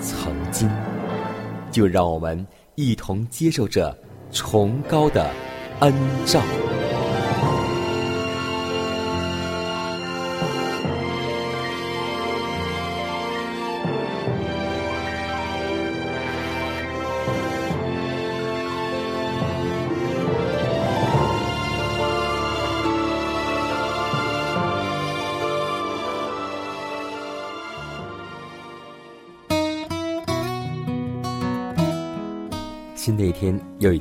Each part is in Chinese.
曾经，就让我们一同接受这崇高的恩照。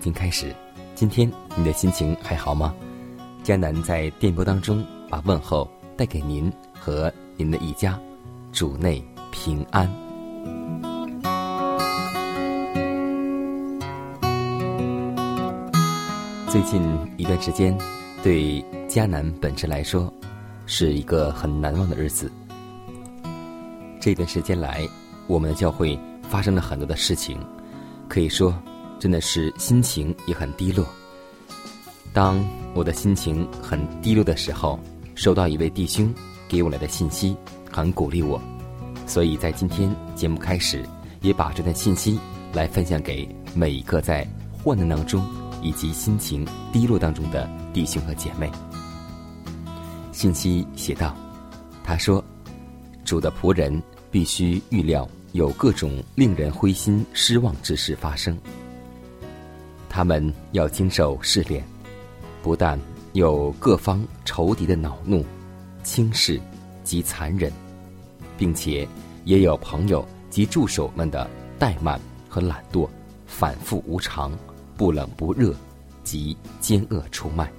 天开始，今天你的心情还好吗？迦南在电波当中把问候带给您和您的一家，主内平安。最近一段时间，对迦南本身来说，是一个很难忘的日子。这段时间来，我们的教会发生了很多的事情，可以说。真的是心情也很低落。当我的心情很低落的时候，收到一位弟兄给我来的信息，很鼓励我，所以在今天节目开始，也把这段信息来分享给每一个在患难当中以及心情低落当中的弟兄和姐妹。信息写道：“他说，主的仆人必须预料有各种令人灰心失望之事发生。”他们要经受试炼，不但有各方仇敌的恼怒、轻视及残忍，并且也有朋友及助手们的怠慢和懒惰、反复无常、不冷不热及奸恶出卖，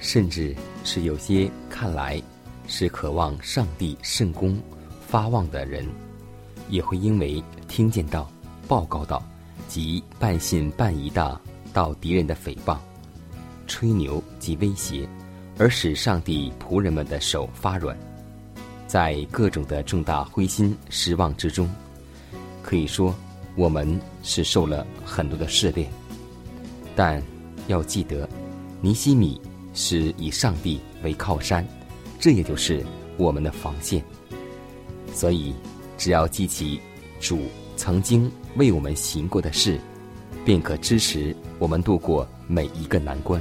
甚至是有些看来是渴望上帝圣功发望的人，也会因为听见到报告到。即半信半疑的到敌人的诽谤、吹牛及威胁，而使上帝仆人们的手发软，在各种的重大灰心失望之中，可以说我们是受了很多的试炼。但要记得，尼西米是以上帝为靠山，这也就是我们的防线。所以，只要记起主。曾经为我们行过的事，便可支持我们度过每一个难关。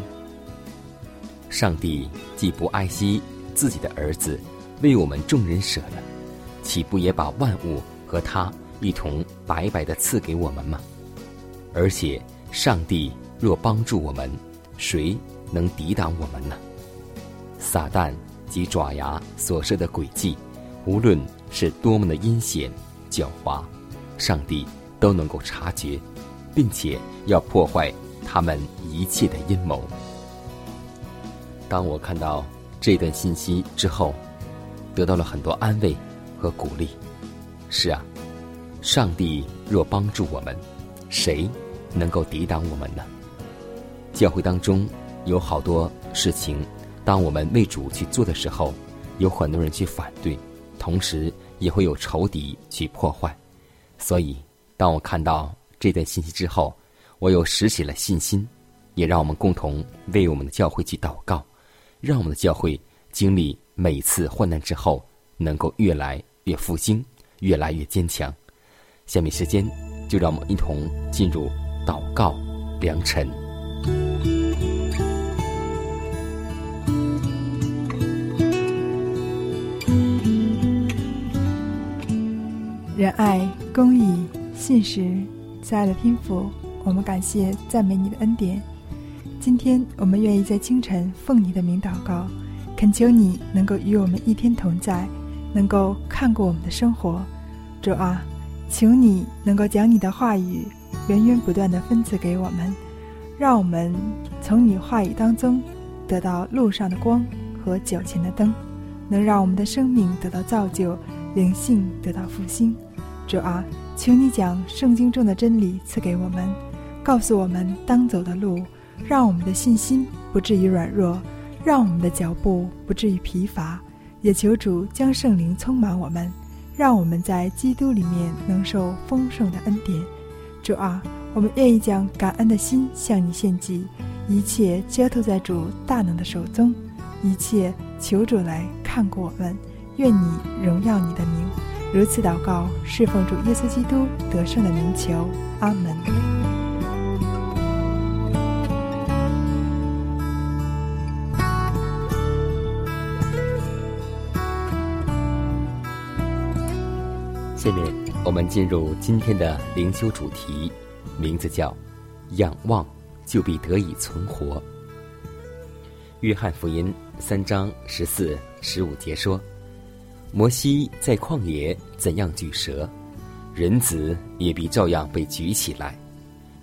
上帝既不爱惜自己的儿子，为我们众人舍了，岂不也把万物和他一同白白的赐给我们吗？而且，上帝若帮助我们，谁能抵挡我们呢？撒旦及爪牙所设的诡计，无论是多么的阴险狡猾。上帝都能够察觉，并且要破坏他们一切的阴谋。当我看到这段信息之后，得到了很多安慰和鼓励。是啊，上帝若帮助我们，谁能够抵挡我们呢？教会当中有好多事情，当我们为主去做的时候，有很多人去反对，同时也会有仇敌去破坏。所以，当我看到这段信息之后，我又拾起了信心，也让我们共同为我们的教会去祷告，让我们的教会经历每次患难之后，能够越来越复兴，越来越坚强。下面时间，就让我们一同进入祷告良辰。仁爱、公义、信实，慈爱的天父，我们感谢赞美你的恩典。今天我们愿意在清晨奉你的名祷告，恳求你能够与我们一天同在，能够看过我们的生活。主啊，求你能够将你的话语源源不断的分赐给我们，让我们从你话语当中得到路上的光和脚前的灯，能让我们的生命得到造就，灵性得到复兴。主啊，请你将圣经中的真理赐给我们，告诉我们当走的路。让我们的信心不至于软弱，让我们的脚步不至于疲乏，也求主将圣灵充满我们，让我们在基督里面能受丰盛的恩典。主啊，我们愿意将感恩的心向你献祭，一切交托在主大能的手中，一切求主来看顾我们。愿你荣耀你的名，如此祷告，侍奉主耶稣基督得胜的名求，阿门。下面我们进入今天的灵修主题，名字叫“仰望就必得以存活”。约翰福音三章十四、十五节说：“摩西在旷野怎样举蛇，人子也必照样被举起来，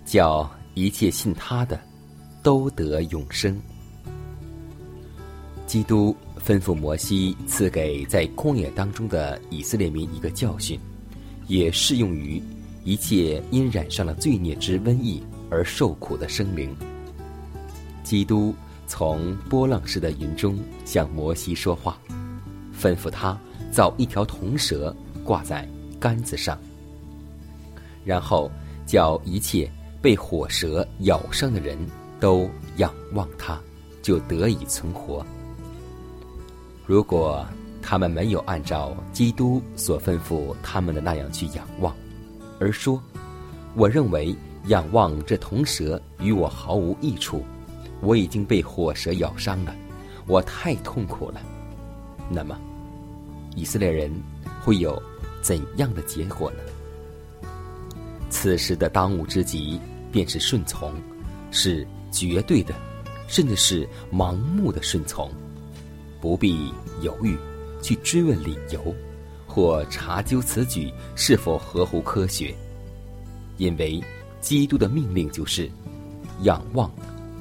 叫一切信他的都得永生。”基督吩咐摩西赐给在旷野当中的以色列民一个教训。也适用于一切因染上了罪孽之瘟疫而受苦的生灵。基督从波浪式的云中向摩西说话，吩咐他造一条铜蛇挂在杆子上，然后叫一切被火蛇咬伤的人都仰望他，就得以存活。如果。他们没有按照基督所吩咐他们的那样去仰望，而说：“我认为仰望这铜蛇与我毫无益处，我已经被火蛇咬伤了，我太痛苦了。”那么，以色列人会有怎样的结果呢？此时的当务之急便是顺从，是绝对的，甚至是盲目的顺从，不必犹豫。去追问理由，或查究此举是否合乎科学，因为基督的命令就是：仰望，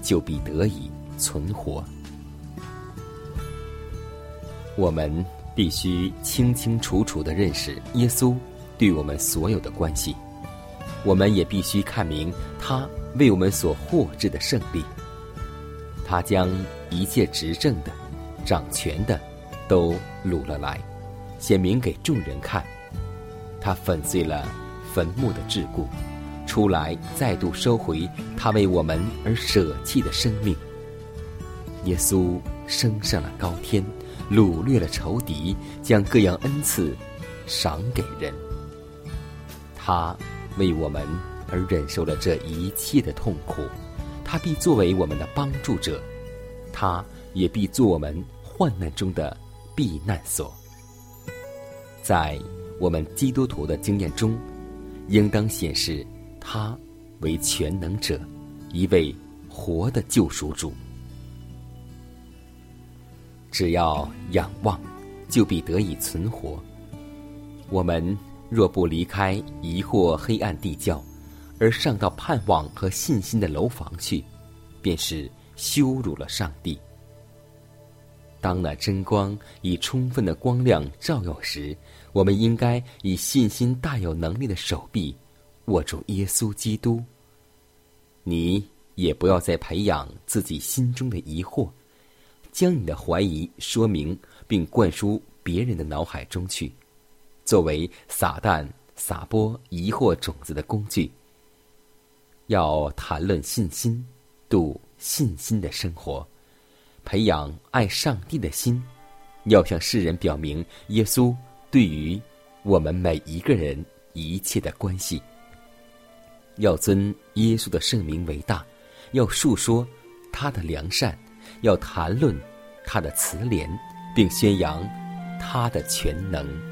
就必得以存活。我们必须清清楚楚的认识耶稣对我们所有的关系，我们也必须看明他为我们所获致的胜利。他将一切执政的、掌权的。都掳了来，显明给众人看。他粉碎了坟墓的桎梏，出来再度收回他为我们而舍弃的生命。耶稣升上了高天，掳掠了仇敌，将各样恩赐赏给人。他为我们而忍受了这一切的痛苦，他必作为我们的帮助者，他也必做我们患难中的。避难所，在我们基督徒的经验中，应当显示他为全能者，一位活的救赎主。只要仰望，就必得以存活。我们若不离开疑惑黑暗地窖，而上到盼望和信心的楼房去，便是羞辱了上帝。当那真光以充分的光亮照耀时，我们应该以信心大有能力的手臂握住耶稣基督。你也不要再培养自己心中的疑惑，将你的怀疑说明并灌输别人的脑海中去，作为撒旦撒播疑惑种子的工具。要谈论信心，度信心的生活。培养爱上帝的心，要向世人表明耶稣对于我们每一个人一切的关系。要尊耶稣的圣名为大，要述说他的良善，要谈论他的慈怜，并宣扬他的全能。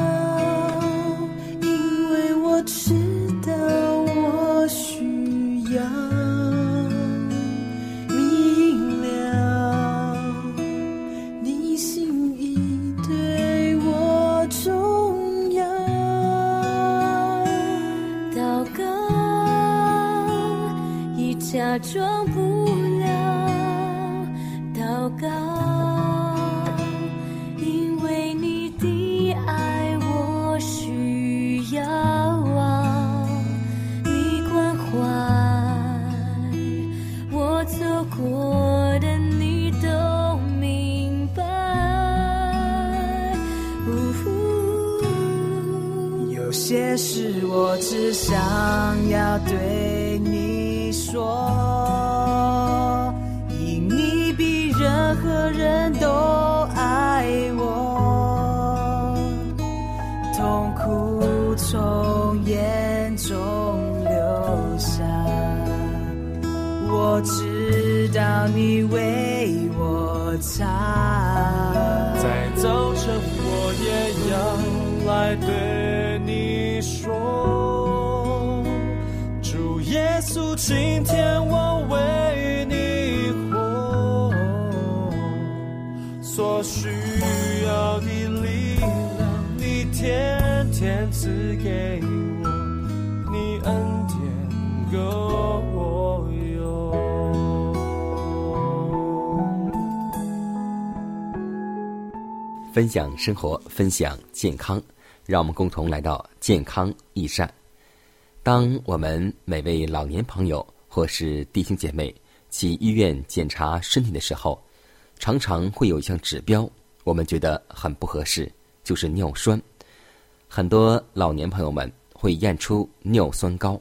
我只想要对你说，因你比任何人都爱我，痛苦从眼中流下，我知道你为我擦。今天我为你活，所需要的力量，你天天赐给我，你恩典够。分享生活，分享健康，让我们共同来到健康益善。当我们每位老年朋友或是弟兄姐妹去医院检查身体的时候，常常会有一项指标，我们觉得很不合适，就是尿酸。很多老年朋友们会验出尿酸高。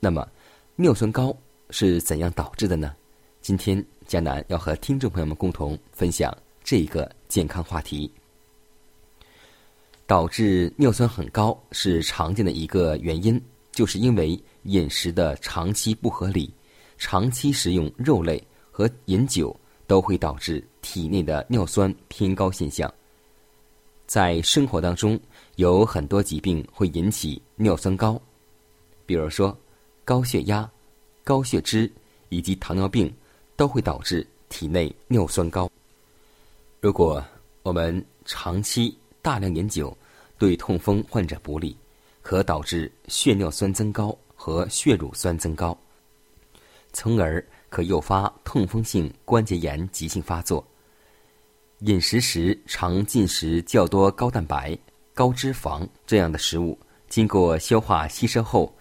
那么，尿酸高是怎样导致的呢？今天江南要和听众朋友们共同分享这一个。健康话题导致尿酸很高是常见的一个原因，就是因为饮食的长期不合理，长期食用肉类和饮酒都会导致体内的尿酸偏高现象。在生活当中，有很多疾病会引起尿酸高，比如说高血压、高血脂以及糖尿病都会导致体内尿酸高。如果我们长期大量饮酒，对痛风患者不利，可导致血尿酸增高和血乳酸增高，从而可诱发痛风性关节炎急性发作。饮食时常进食较多高蛋白。高脂肪这样的食物，经过消化吸收后，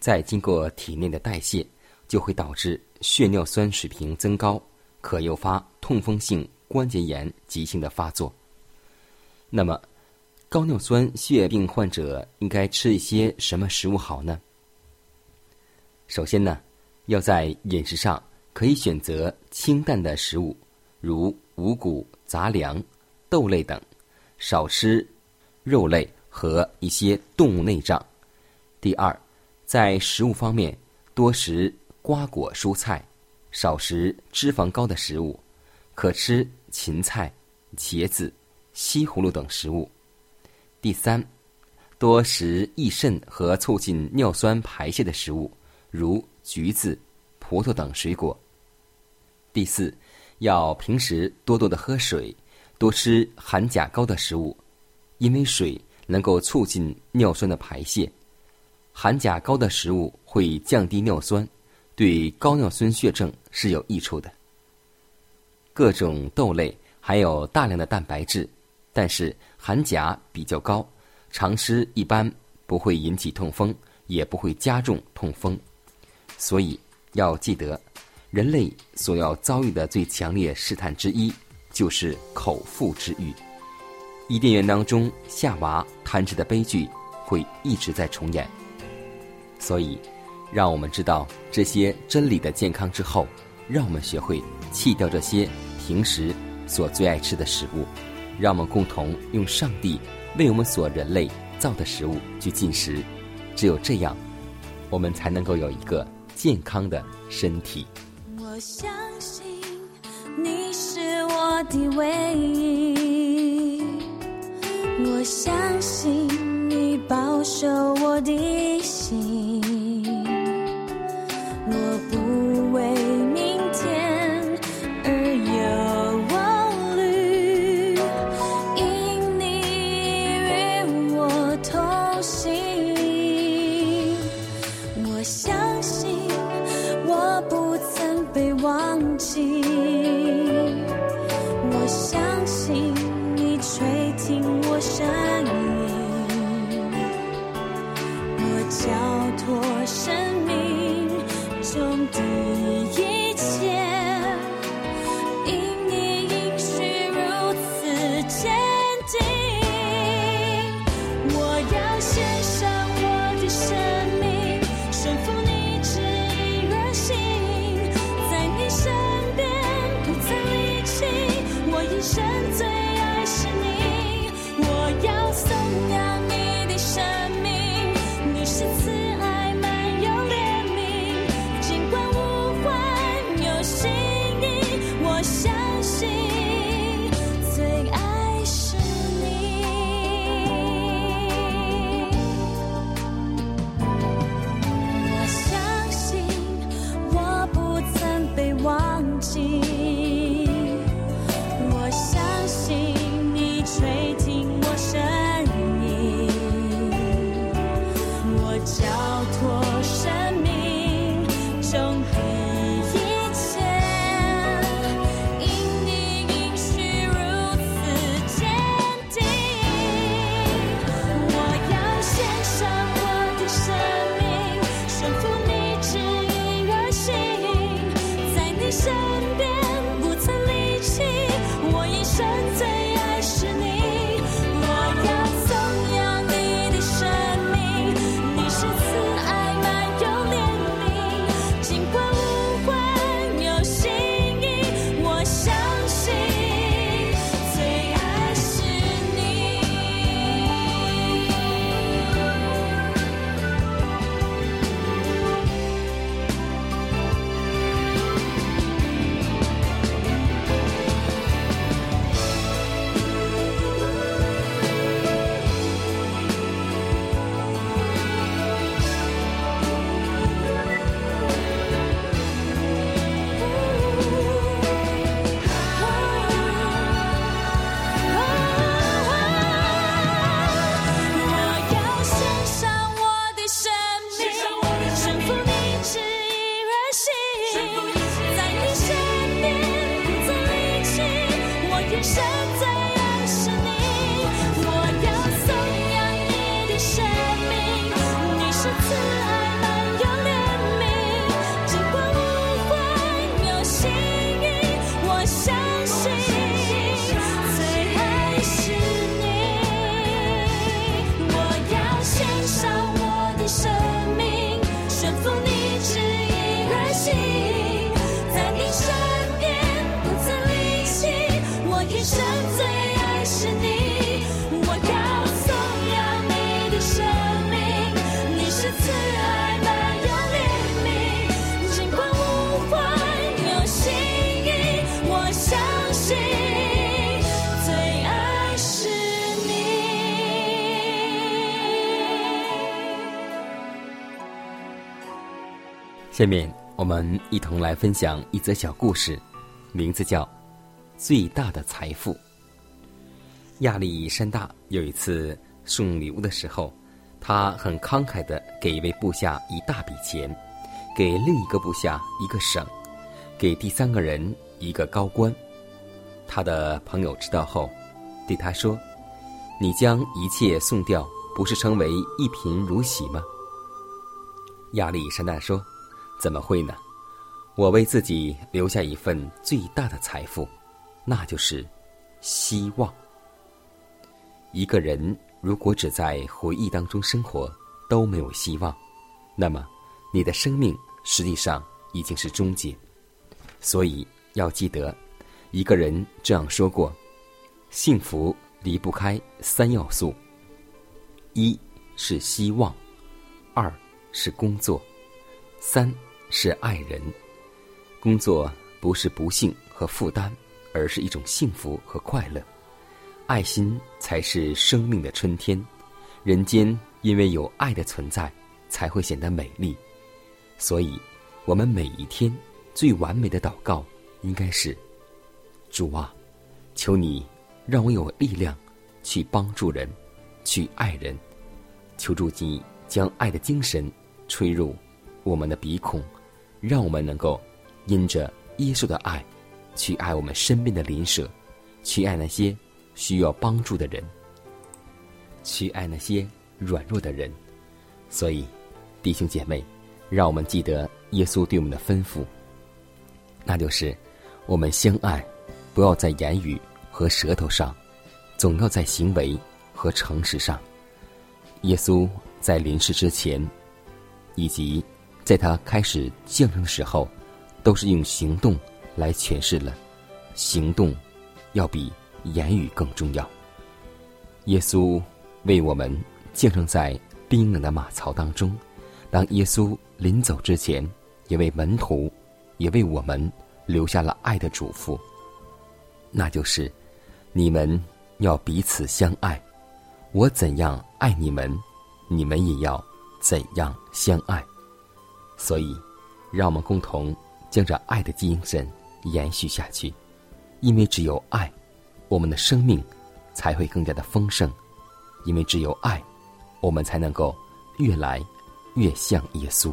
再经过体内的代谢，就会导致血尿酸水平增高，可诱发痛风性关节炎急性的发作。那么，高尿酸血病患者应该吃一些什么食物好呢？首先呢，要在饮食上可以选择清淡的食物，如五谷杂粮、豆类等，少吃。肉类和一些动物内脏。第二，在食物方面，多食瓜果蔬菜，少食脂肪高的食物，可吃芹菜、茄子、西葫芦等食物。第三，多食益肾和促进尿酸排泄的食物，如橘子、葡萄等水果。第四，要平时多多的喝水，多吃含钾高的食物。因为水能够促进尿酸的排泄，含钾高的食物会降低尿酸，对高尿酸血症是有益处的。各种豆类含有大量的蛋白质，但是含钾比较高，常吃一般不会引起痛风，也不会加重痛风。所以要记得，人类所要遭遇的最强烈试探之一，就是口腹之欲。伊甸园当中，夏娃贪吃的悲剧会一直在重演。所以，让我们知道这些真理的健康之后，让我们学会弃掉这些平时所最爱吃的食物，让我们共同用上帝为我们所人类造的食物去进食。只有这样，我们才能够有一个健康的身体。我相信你是我的唯一。我相信你保守我的心，相信我不曾被忘记。下面我们一同来分享一则小故事，名字叫《最大的财富》。亚历山大有一次送礼物的时候，他很慷慨的给一位部下一大笔钱，给另一个部下一个省，给第三个人一个高官。他的朋友知道后，对他说：“你将一切送掉，不是成为一贫如洗吗？”亚历山大说。怎么会呢？我为自己留下一份最大的财富，那就是希望。一个人如果只在回忆当中生活，都没有希望，那么你的生命实际上已经是终结。所以要记得，一个人这样说过：幸福离不开三要素，一是希望，二是工作，三。是爱人，工作不是不幸和负担，而是一种幸福和快乐。爱心才是生命的春天。人间因为有爱的存在，才会显得美丽。所以，我们每一天最完美的祷告，应该是：主啊，求你让我有力量去帮助人，去爱人。求助你将爱的精神吹入我们的鼻孔。让我们能够因着耶稣的爱，去爱我们身边的邻舍，去爱那些需要帮助的人，去爱那些软弱的人。所以，弟兄姐妹，让我们记得耶稣对我们的吩咐，那就是我们相爱，不要在言语和舌头上，总要在行为和诚实上。耶稣在临世之前，以及。在他开始降生的时候，都是用行动来诠释了。行动要比言语更重要。耶稣为我们降生在冰冷的马槽当中。当耶稣临走之前，也为门徒，也为我们留下了爱的嘱咐，那就是：你们要彼此相爱。我怎样爱你们，你们也要怎样相爱。所以，让我们共同将这爱的精神延续下去，因为只有爱，我们的生命才会更加的丰盛；因为只有爱，我们才能够越来越像耶稣。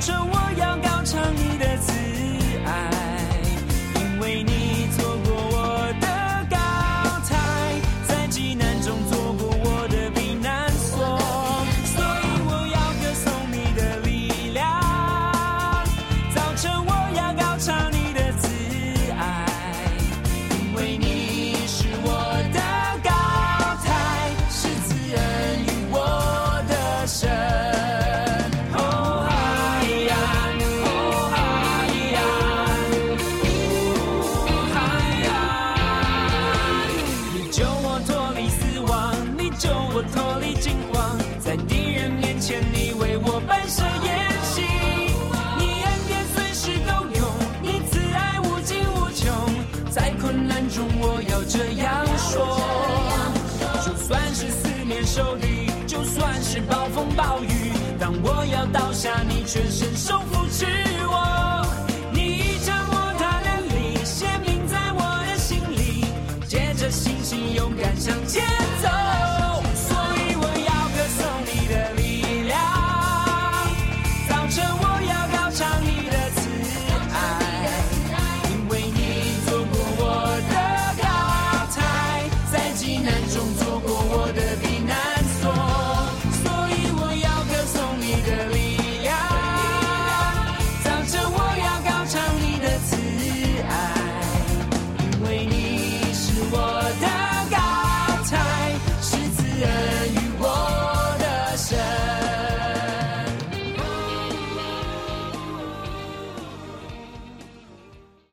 为是思念手里就算是暴风暴雨当我要倒下你却伸手扶持。